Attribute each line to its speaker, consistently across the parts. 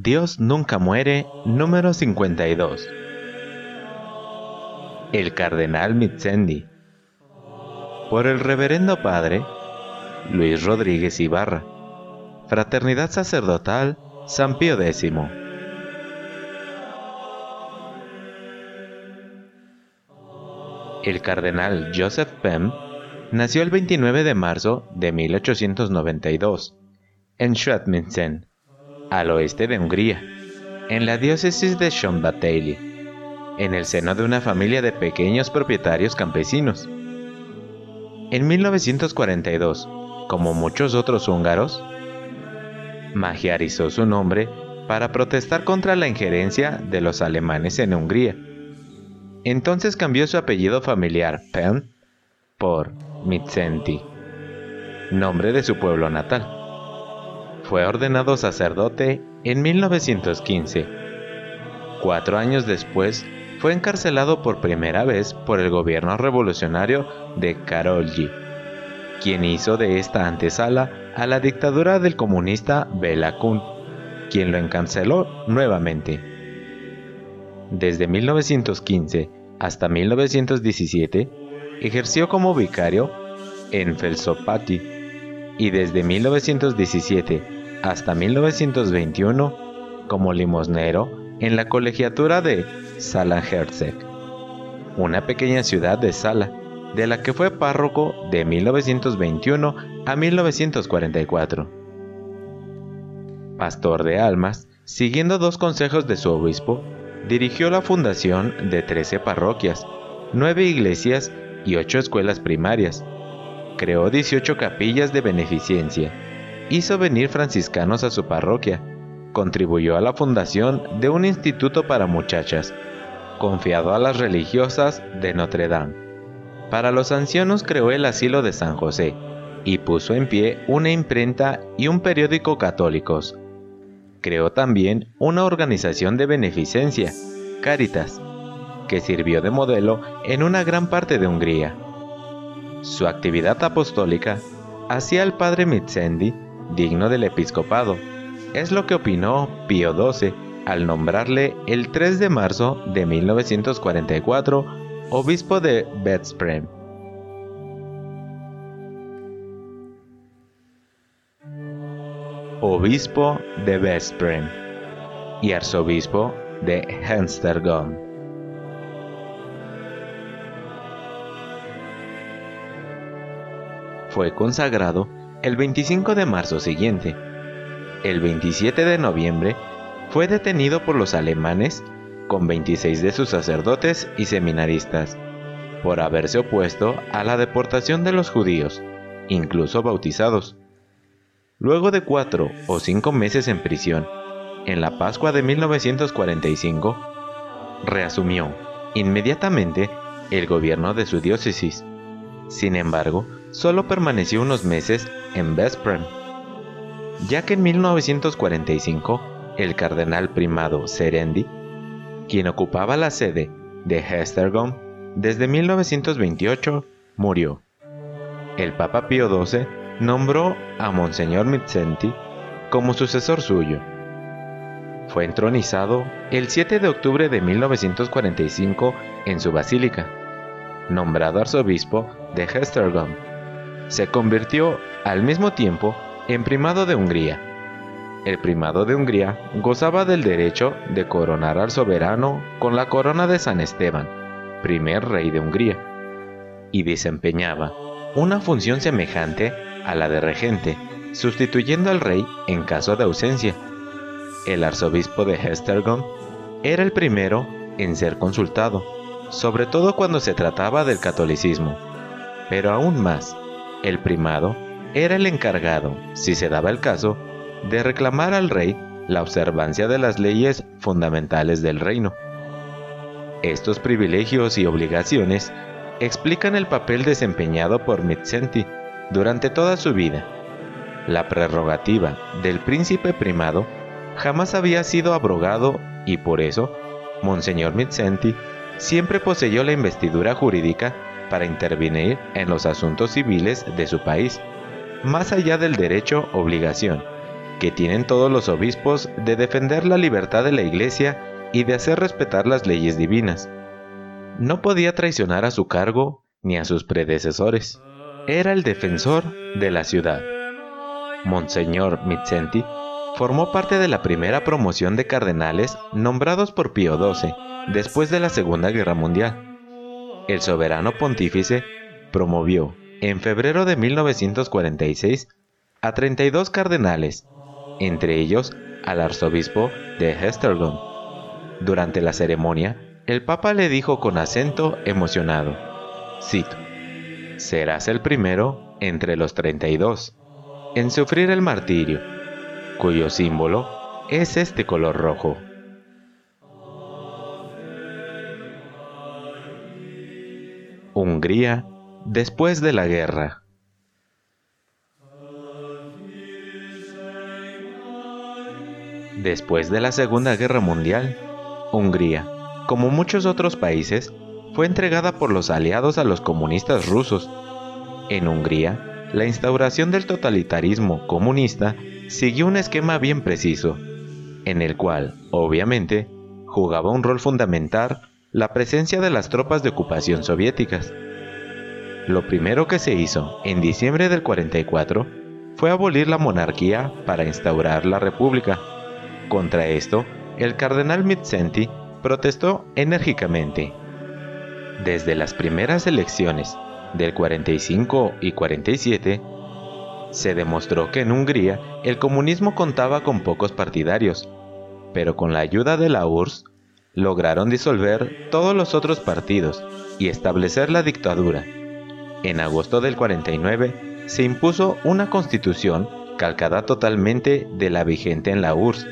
Speaker 1: Dios nunca muere, número 52. El cardenal Mitzendi. Por el reverendo padre Luis Rodríguez Ibarra. Fraternidad Sacerdotal San Pío X. El cardenal Joseph Pem nació el 29 de marzo de 1892 en Schwedminsen, al oeste de Hungría, en la diócesis de Szombathely, en el seno de una familia de pequeños propietarios campesinos. En 1942, como muchos otros húngaros, magiarizó su nombre para protestar contra la injerencia de los alemanes en Hungría. Entonces cambió su apellido familiar Pen por Mitzenti, nombre de su pueblo natal. Fue ordenado sacerdote en 1915. Cuatro años después, fue encarcelado por primera vez por el gobierno revolucionario de Karolyi, quien hizo de esta antesala a la dictadura del comunista Bela Kun, quien lo encarceló nuevamente. Desde 1915 hasta 1917, ejerció como vicario en Felsopati y desde 1917 hasta 1921 como limosnero en la colegiatura de Sala-Herzeg, una pequeña ciudad de Sala, de la que fue párroco de 1921 a 1944. Pastor de almas, siguiendo dos consejos de su obispo, dirigió la fundación de 13 parroquias, 9 iglesias y 8 escuelas primarias. Creó 18 capillas de beneficencia hizo venir franciscanos a su parroquia, contribuyó a la fundación de un instituto para muchachas, confiado a las religiosas de Notre Dame. Para los ancianos creó el asilo de San José y puso en pie una imprenta y un periódico católicos. Creó también una organización de beneficencia, Caritas, que sirvió de modelo en una gran parte de Hungría. Su actividad apostólica hacía al padre Mitzendi digno del episcopado. Es lo que opinó Pío XII al nombrarle el 3 de marzo de 1944 obispo de Veszprém. Obispo de Veszprém y arzobispo de Henstergom. Fue consagrado el 25 de marzo siguiente. El 27 de noviembre fue detenido por los alemanes con 26 de sus sacerdotes y seminaristas por haberse opuesto a la deportación de los judíos, incluso bautizados. Luego de cuatro o cinco meses en prisión, en la Pascua de 1945, reasumió inmediatamente el gobierno de su diócesis. Sin embargo, solo permaneció unos meses en Veszprém, ya que en 1945 el cardenal primado Serendi, quien ocupaba la sede de Hestergom desde 1928, murió. El Papa Pío XII nombró a Monseñor Mitzenti como sucesor suyo. Fue entronizado el 7 de octubre de 1945 en su basílica, nombrado arzobispo de Hestergom se convirtió al mismo tiempo en primado de Hungría. El primado de Hungría gozaba del derecho de coronar al soberano con la corona de San Esteban, primer rey de Hungría, y desempeñaba una función semejante a la de regente, sustituyendo al rey en caso de ausencia. El arzobispo de Hestergom era el primero en ser consultado, sobre todo cuando se trataba del catolicismo. Pero aún más, el primado era el encargado, si se daba el caso, de reclamar al rey la observancia de las leyes fundamentales del reino. Estos privilegios y obligaciones explican el papel desempeñado por Mitzenti durante toda su vida. La prerrogativa del príncipe primado jamás había sido abrogado y por eso, Monseñor Mitzenti siempre poseyó la investidura jurídica para intervenir en los asuntos civiles de su país, más allá del derecho obligación que tienen todos los obispos de defender la libertad de la Iglesia y de hacer respetar las leyes divinas. No podía traicionar a su cargo ni a sus predecesores. Era el defensor de la ciudad. Monseñor Mitzenti formó parte de la primera promoción de cardenales nombrados por Pío XII después de la Segunda Guerra Mundial. El soberano pontífice promovió en febrero de 1946 a 32 cardenales, entre ellos al arzobispo de Hestergom. Durante la ceremonia, el Papa le dijo con acento emocionado, cito, serás el primero entre los 32 en sufrir el martirio cuyo símbolo es este color rojo. Hungría después de la guerra. Después de la Segunda Guerra Mundial, Hungría, como muchos otros países, fue entregada por los aliados a los comunistas rusos. En Hungría, la instauración del totalitarismo comunista siguió un esquema bien preciso, en el cual, obviamente, jugaba un rol fundamental la presencia de las tropas de ocupación soviéticas. Lo primero que se hizo en diciembre del 44 fue abolir la monarquía para instaurar la república. Contra esto, el cardenal Mitzenti protestó enérgicamente. Desde las primeras elecciones del 45 y 47, se demostró que en Hungría el comunismo contaba con pocos partidarios, pero con la ayuda de la URSS lograron disolver todos los otros partidos y establecer la dictadura. En agosto del 49 se impuso una constitución calcada totalmente de la vigente en la URSS,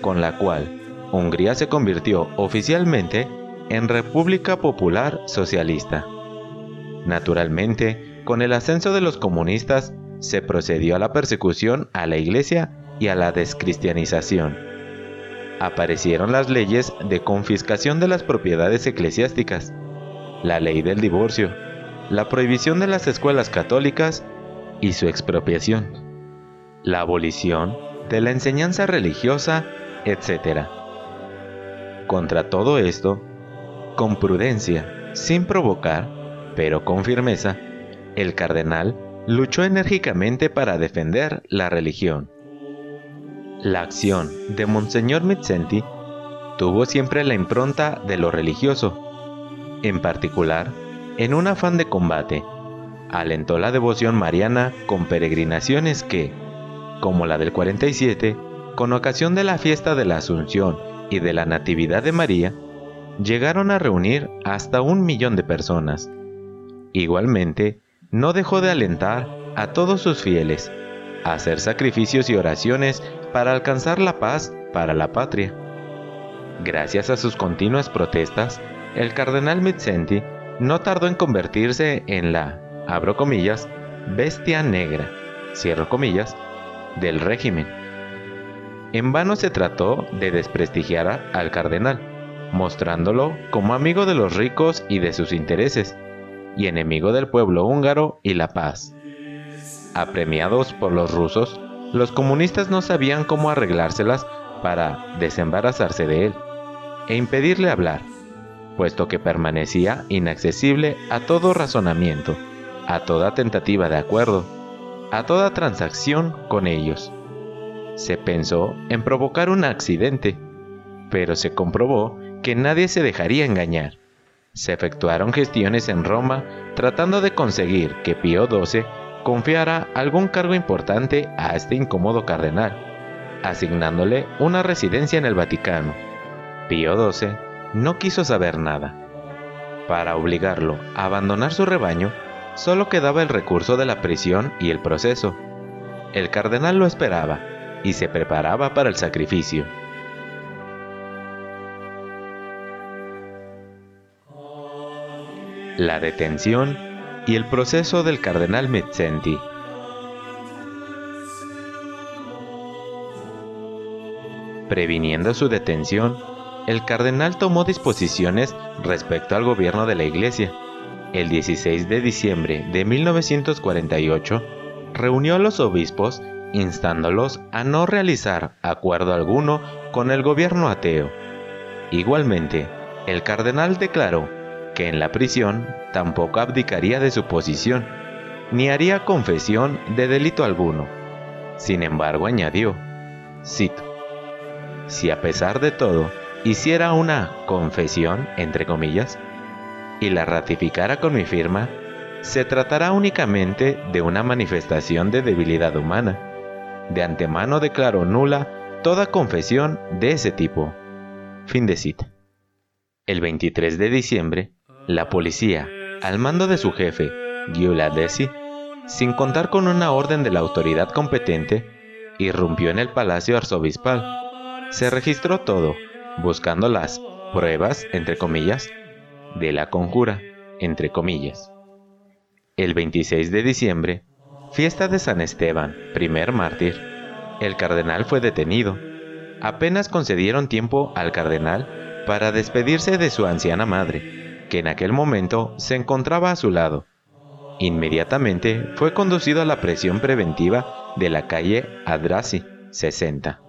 Speaker 1: con la cual Hungría se convirtió oficialmente en República Popular Socialista. Naturalmente, con el ascenso de los comunistas se procedió a la persecución a la iglesia y a la descristianización. Aparecieron las leyes de confiscación de las propiedades eclesiásticas, la ley del divorcio, la prohibición de las escuelas católicas y su expropiación, la abolición de la enseñanza religiosa, etc. Contra todo esto, con prudencia, sin provocar, pero con firmeza, el cardenal luchó enérgicamente para defender la religión. La acción de Monseñor Mitzenti tuvo siempre la impronta de lo religioso. En particular, en un afán de combate, alentó la devoción mariana con peregrinaciones que, como la del 47, con ocasión de la fiesta de la Asunción y de la Natividad de María, llegaron a reunir hasta un millón de personas. Igualmente, no dejó de alentar a todos sus fieles hacer sacrificios y oraciones para alcanzar la paz para la patria. Gracias a sus continuas protestas, el cardenal Mitzenti no tardó en convertirse en la, abro comillas, bestia negra, cierro comillas, del régimen. En vano se trató de desprestigiar al cardenal, mostrándolo como amigo de los ricos y de sus intereses, y enemigo del pueblo húngaro y la paz. Apremiados por los rusos, los comunistas no sabían cómo arreglárselas para desembarazarse de él e impedirle hablar, puesto que permanecía inaccesible a todo razonamiento, a toda tentativa de acuerdo, a toda transacción con ellos. Se pensó en provocar un accidente, pero se comprobó que nadie se dejaría engañar. Se efectuaron gestiones en Roma tratando de conseguir que Pío XII confiara algún cargo importante a este incómodo cardenal, asignándole una residencia en el Vaticano. Pío XII no quiso saber nada. Para obligarlo a abandonar su rebaño, solo quedaba el recurso de la prisión y el proceso. El cardenal lo esperaba y se preparaba para el sacrificio. La detención y el proceso del cardenal Mezzenti. Previniendo su detención, el cardenal tomó disposiciones respecto al gobierno de la Iglesia. El 16 de diciembre de 1948, reunió a los obispos instándolos a no realizar acuerdo alguno con el gobierno ateo. Igualmente, el cardenal declaró que en la prisión tampoco abdicaría de su posición, ni haría confesión de delito alguno. Sin embargo, añadió, cito, si a pesar de todo hiciera una confesión, entre comillas, y la ratificara con mi firma, se tratará únicamente de una manifestación de debilidad humana. De antemano declaro nula toda confesión de ese tipo. Fin de cita. El 23 de diciembre, la policía, al mando de su jefe, Giula Desi, sin contar con una orden de la autoridad competente, irrumpió en el palacio arzobispal. Se registró todo buscando las pruebas, entre comillas, de la conjura, entre comillas. El 26 de diciembre, fiesta de San Esteban, primer mártir, el cardenal fue detenido. Apenas concedieron tiempo al cardenal para despedirse de su anciana madre, que en aquel momento se encontraba a su lado. Inmediatamente fue conducido a la prisión preventiva de la calle Adrasi, 60.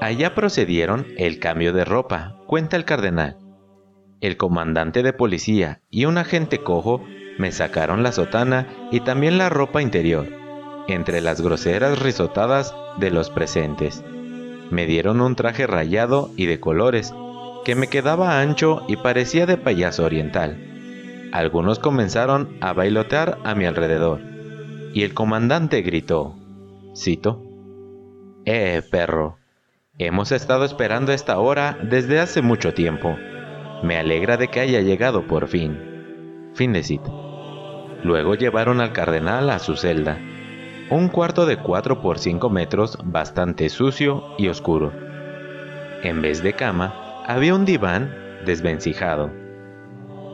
Speaker 1: Allá procedieron el cambio de ropa, cuenta el cardenal. El comandante de policía y un agente cojo me sacaron la sotana y también la ropa interior, entre las groseras risotadas de los presentes. Me dieron un traje rayado y de colores, que me quedaba ancho y parecía de payaso oriental. Algunos comenzaron a bailotear a mi alrededor, y el comandante gritó, cito, ¡Eh, perro! Hemos estado esperando esta hora desde hace mucho tiempo. Me alegra de que haya llegado por fin. Fin de cita. Luego llevaron al cardenal a su celda, un cuarto de 4 por 5 metros bastante sucio y oscuro. En vez de cama, había un diván desvencijado.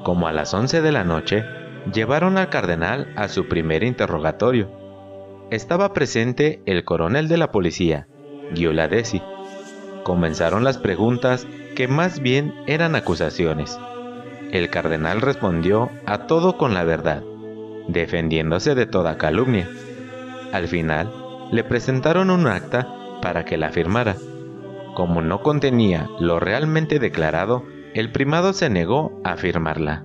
Speaker 1: Como a las 11 de la noche, llevaron al cardenal a su primer interrogatorio. Estaba presente el coronel de la policía, Giuladesi, comenzaron las preguntas que más bien eran acusaciones. El cardenal respondió a todo con la verdad, defendiéndose de toda calumnia. Al final, le presentaron un acta para que la firmara. Como no contenía lo realmente declarado, el primado se negó a firmarla.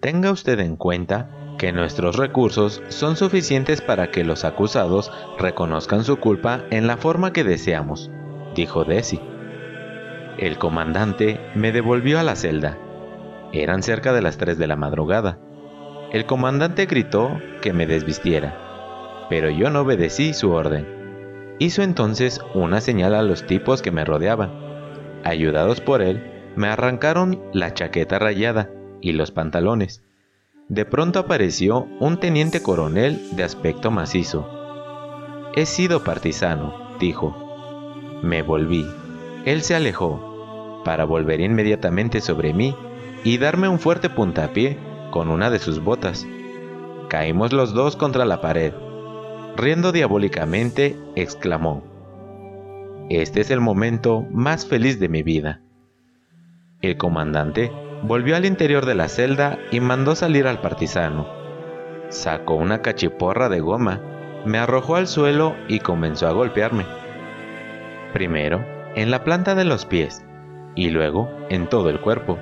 Speaker 1: Tenga usted en cuenta que nuestros recursos son suficientes para que los acusados reconozcan su culpa en la forma que deseamos dijo Desi. El comandante me devolvió a la celda. Eran cerca de las 3 de la madrugada. El comandante gritó que me desvistiera, pero yo no obedecí su orden. Hizo entonces una señal a los tipos que me rodeaban. Ayudados por él, me arrancaron la chaqueta rayada y los pantalones. De pronto apareció un teniente coronel de aspecto macizo. He sido partisano, dijo. Me volví. Él se alejó, para volver inmediatamente sobre mí y darme un fuerte puntapié con una de sus botas. Caímos los dos contra la pared. Riendo diabólicamente, exclamó, Este es el momento más feliz de mi vida. El comandante volvió al interior de la celda y mandó salir al partisano. Sacó una cachiporra de goma, me arrojó al suelo y comenzó a golpearme. Primero en la planta de los pies y luego en todo el cuerpo.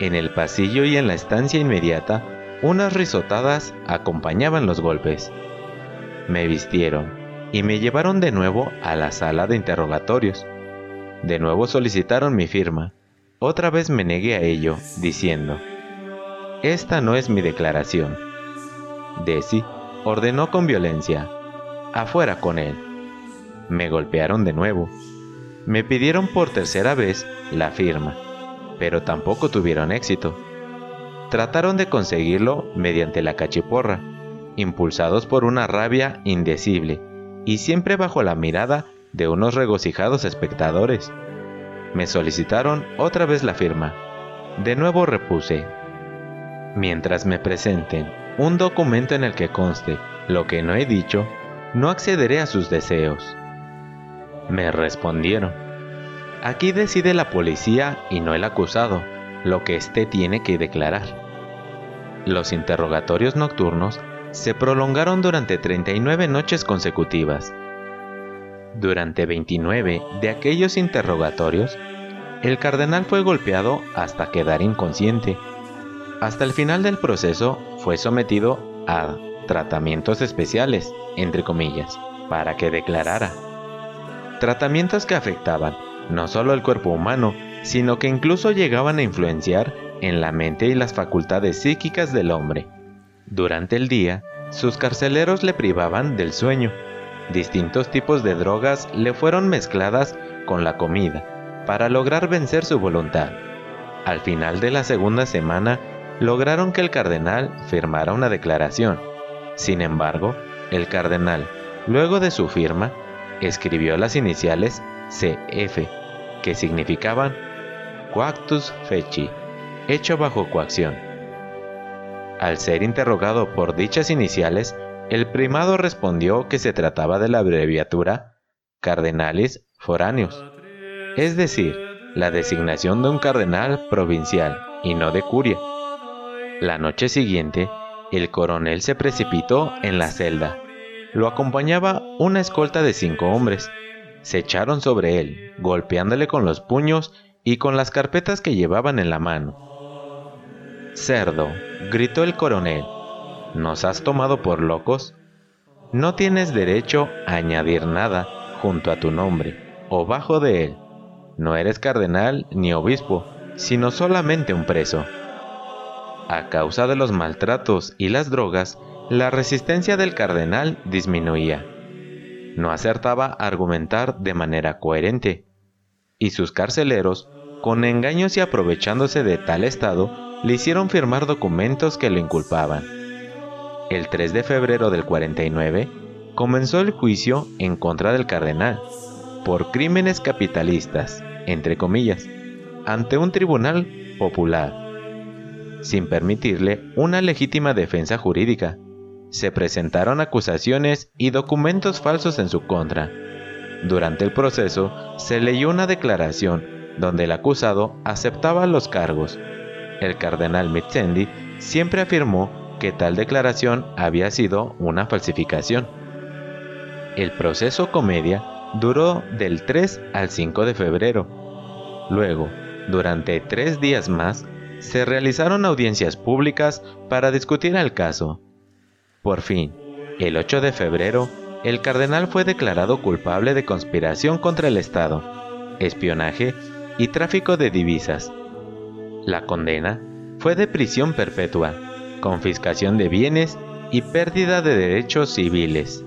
Speaker 1: En el pasillo y en la estancia inmediata, unas risotadas acompañaban los golpes. Me vistieron y me llevaron de nuevo a la sala de interrogatorios. De nuevo solicitaron mi firma. Otra vez me negué a ello, diciendo, Esta no es mi declaración. Desi ordenó con violencia, afuera con él. Me golpearon de nuevo. me pidieron por tercera vez la firma, pero tampoco tuvieron éxito. Trataron de conseguirlo mediante la cachiporra, impulsados por una rabia indecible y siempre bajo la mirada de unos regocijados espectadores. Me solicitaron otra vez la firma. De nuevo repuse, mientras me presenten un documento en el que conste lo que no he dicho, no accederé a sus deseos. Me respondieron, aquí decide la policía y no el acusado lo que éste tiene que declarar. Los interrogatorios nocturnos se prolongaron durante 39 noches consecutivas. Durante 29 de aquellos interrogatorios, el cardenal fue golpeado hasta quedar inconsciente. Hasta el final del proceso fue sometido a tratamientos especiales, entre comillas, para que declarara. Tratamientos que afectaban no solo el cuerpo humano, sino que incluso llegaban a influenciar en la mente y las facultades psíquicas del hombre. Durante el día, sus carceleros le privaban del sueño. Distintos tipos de drogas le fueron mezcladas con la comida para lograr vencer su voluntad. Al final de la segunda semana, lograron que el cardenal firmara una declaración. Sin embargo, el cardenal, luego de su firma, escribió las iniciales CF, que significaban Coactus Feci, hecho bajo coacción. Al ser interrogado por dichas iniciales, el primado respondió que se trataba de la abreviatura Cardenalis Foráneos, es decir, la designación de un cardenal provincial y no de curia. La noche siguiente, el coronel se precipitó en la celda. Lo acompañaba una escolta de cinco hombres. Se echaron sobre él, golpeándole con los puños y con las carpetas que llevaban en la mano. Cerdo, gritó el coronel, ¿nos has tomado por locos? No tienes derecho a añadir nada junto a tu nombre o bajo de él. No eres cardenal ni obispo, sino solamente un preso. A causa de los maltratos y las drogas, la resistencia del cardenal disminuía. No acertaba a argumentar de manera coherente, y sus carceleros con engaños y aprovechándose de tal estado, le hicieron firmar documentos que lo inculpaban. El 3 de febrero del 49 comenzó el juicio en contra del cardenal por crímenes capitalistas, entre comillas, ante un tribunal popular, sin permitirle una legítima defensa jurídica. Se presentaron acusaciones y documentos falsos en su contra. Durante el proceso se leyó una declaración donde el acusado aceptaba los cargos. El cardenal Mitzendi siempre afirmó que tal declaración había sido una falsificación. El proceso comedia duró del 3 al 5 de febrero. Luego, durante tres días más, se realizaron audiencias públicas para discutir el caso. Por fin, el 8 de febrero, el cardenal fue declarado culpable de conspiración contra el Estado, espionaje y tráfico de divisas. La condena fue de prisión perpetua, confiscación de bienes y pérdida de derechos civiles.